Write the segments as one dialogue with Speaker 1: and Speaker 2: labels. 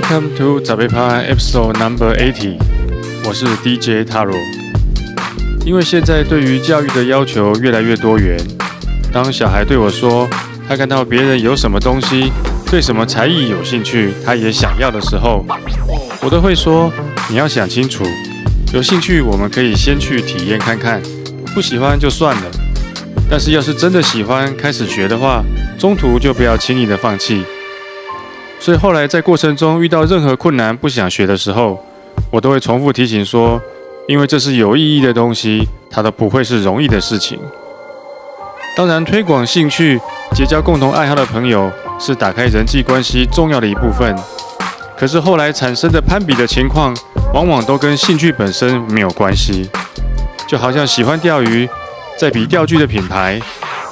Speaker 1: Welcome to 早贝趴 Episode Number Eighty，我是 DJ Taro。因为现在对于教育的要求越来越多元，当小孩对我说他看到别人有什么东西，对什么才艺有兴趣，他也想要的时候，我都会说你要想清楚，有兴趣我们可以先去体验看看，不喜欢就算了。但是要是真的喜欢开始学的话，中途就不要轻易的放弃。所以后来在过程中遇到任何困难不想学的时候，我都会重复提醒说，因为这是有意义的东西，它都不会是容易的事情。当然，推广兴趣、结交共同爱好的朋友是打开人际关系重要的一部分。可是后来产生的攀比的情况，往往都跟兴趣本身没有关系。就好像喜欢钓鱼，在比钓具的品牌；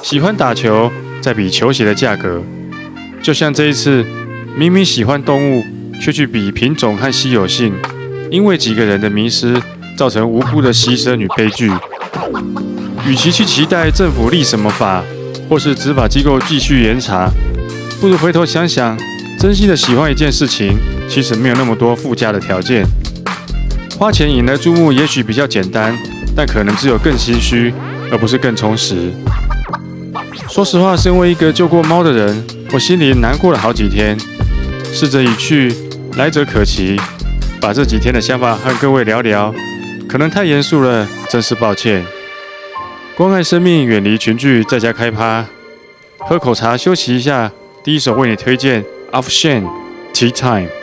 Speaker 1: 喜欢打球，在比球鞋的价格。就像这一次。明明喜欢动物，却去比品种和稀有性，因为几个人的迷失，造成无辜的牺牲与悲剧。与其去期待政府立什么法，或是执法机构继续严查，不如回头想想，真心的喜欢一件事情，其实没有那么多附加的条件。花钱引来注目，也许比较简单，但可能只有更心虚，而不是更充实。说实话，身为一个救过猫的人，我心里难过了好几天。逝者已去，来者可期。把这几天的想法和各位聊聊，可能太严肃了，真是抱歉。关爱生命，远离群聚，在家开趴，喝口茶休息一下。第一首为你推荐 o f f s h a n Tea Time。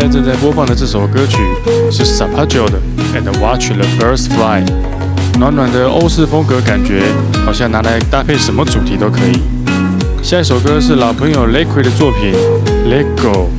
Speaker 1: 现在正在播放的这首歌曲是 Sapajo 的《And Watch the Birds Fly》，暖暖的欧式风格感觉，好像拿来搭配什么主题都可以。下一首歌是老朋友 Liquid 的作品《Let Go》。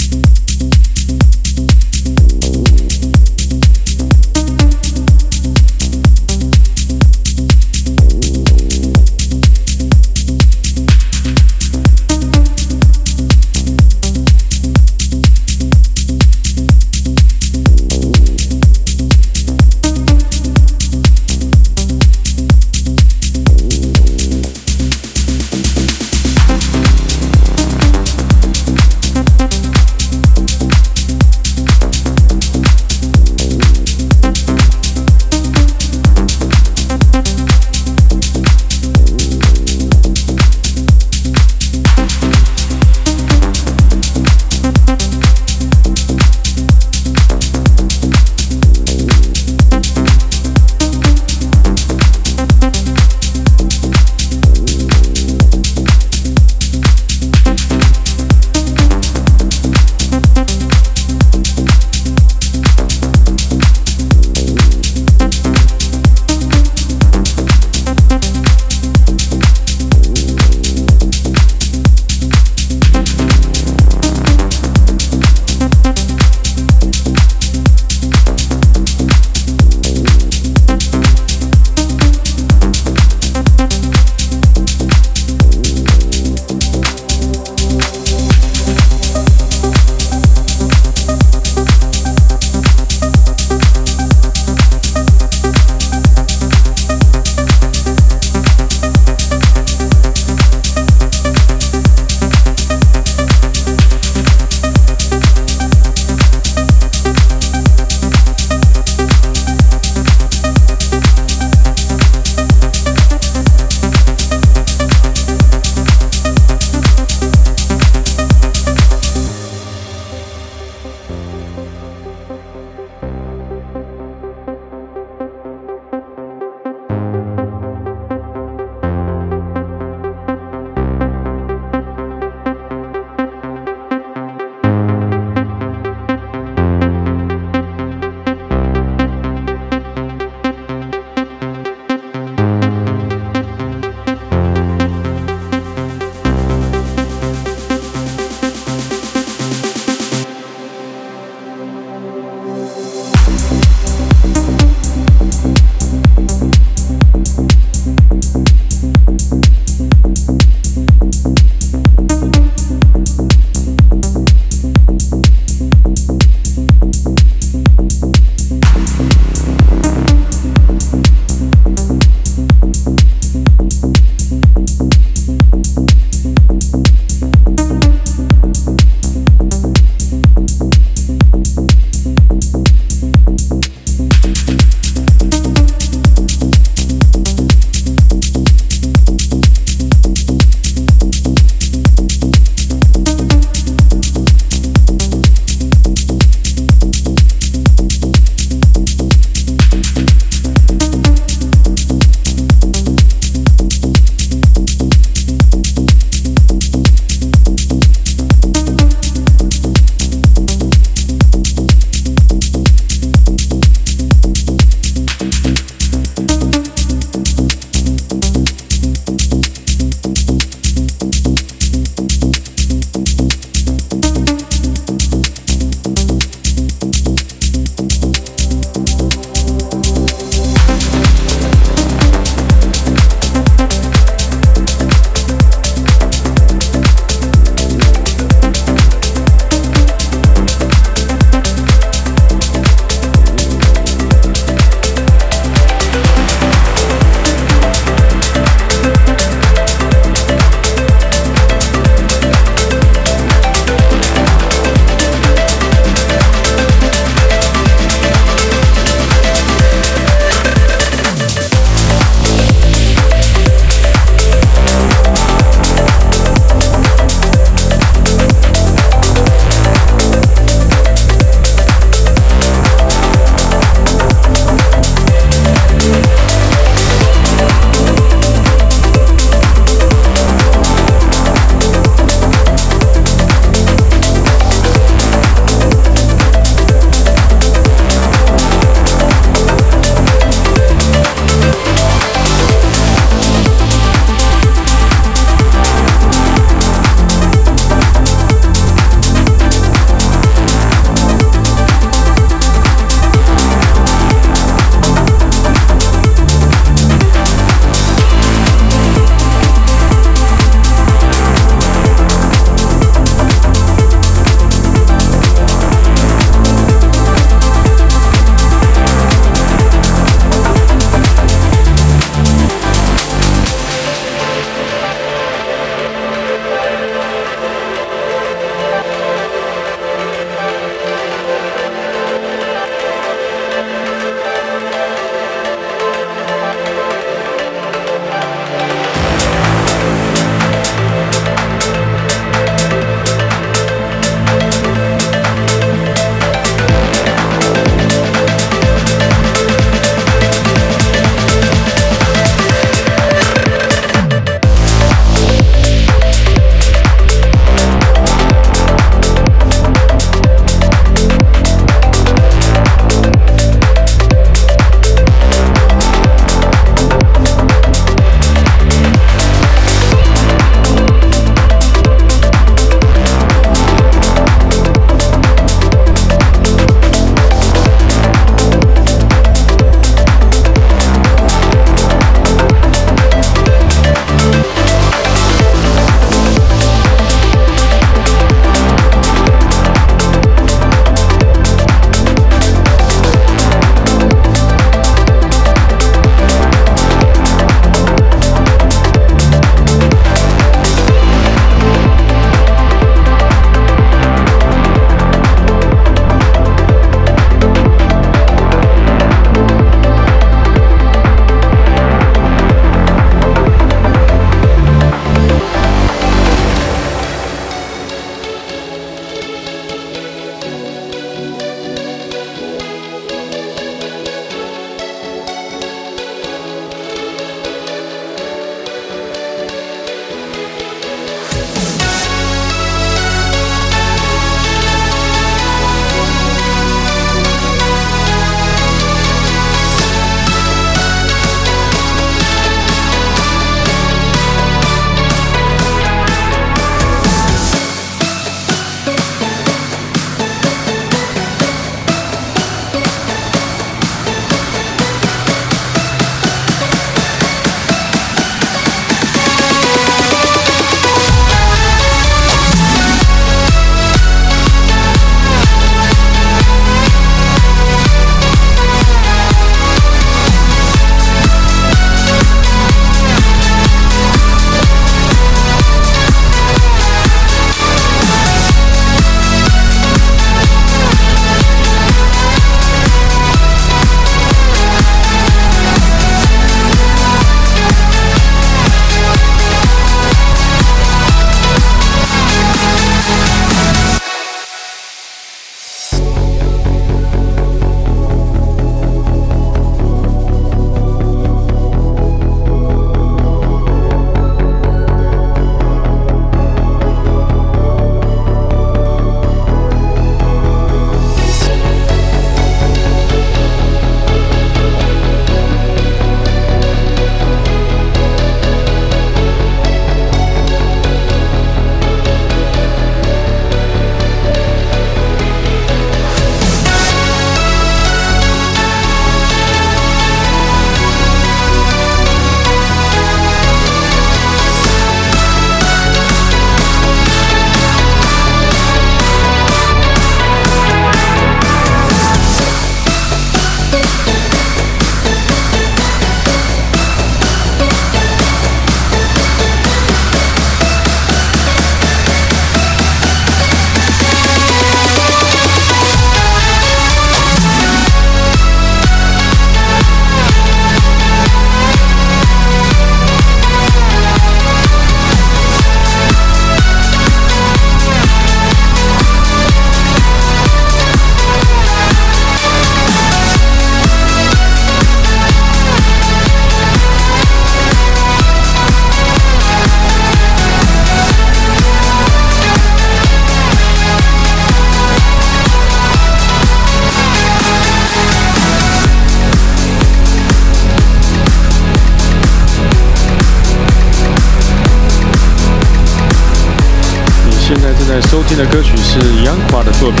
Speaker 1: 听的歌曲是 Youngqua 的作品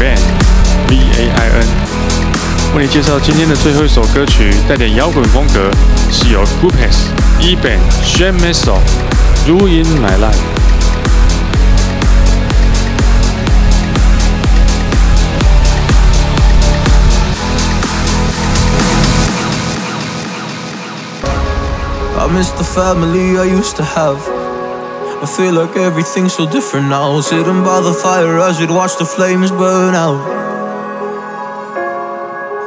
Speaker 1: 《Van》，V A I N。为你介绍今天的最后一首歌曲，带点摇滚风格，是由 Gupes、Eban、Shane Meso，《Ruin My Life》。
Speaker 2: I miss the family I used to have. I feel like everything's so different now. Sitting by the fire as we'd watch the flames burn out.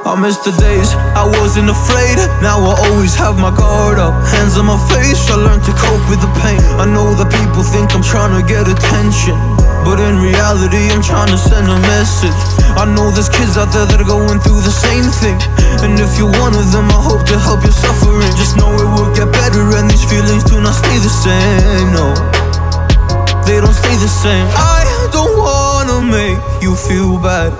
Speaker 2: I miss the days I wasn't afraid. Now I always have my guard up. Hands on my face, I learned to cope with the pain. I know that people think I'm trying to get attention. But in reality, I'm trying to send a message. I know there's kids out there that are going through the same thing. And if you're one of them, I hope to help your suffering. Just know it will get better, these feelings do not stay the same. No, they don't stay the same. I don't wanna make you feel bad,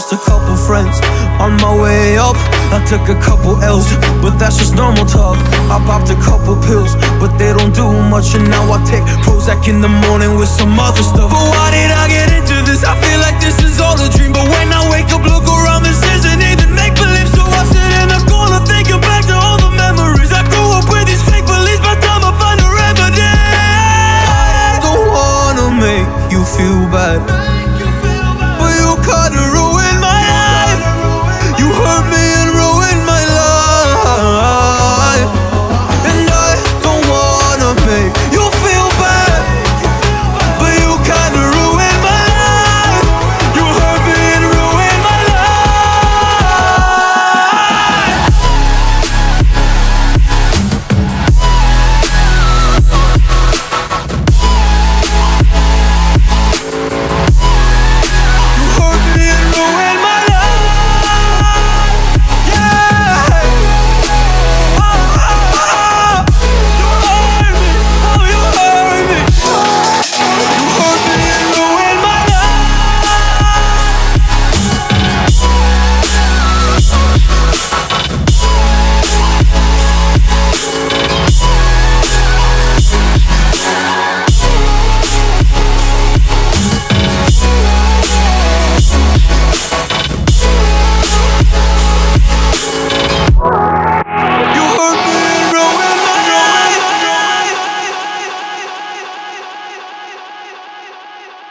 Speaker 2: lost a couple friends on my way up. I took a couple L's, but that's just normal talk. I popped a couple pills, but they don't do much. And now I take Prozac in the morning with some other stuff. But why did I get into this? I feel like this is all a dream. But when I wake up, look around, this isn't even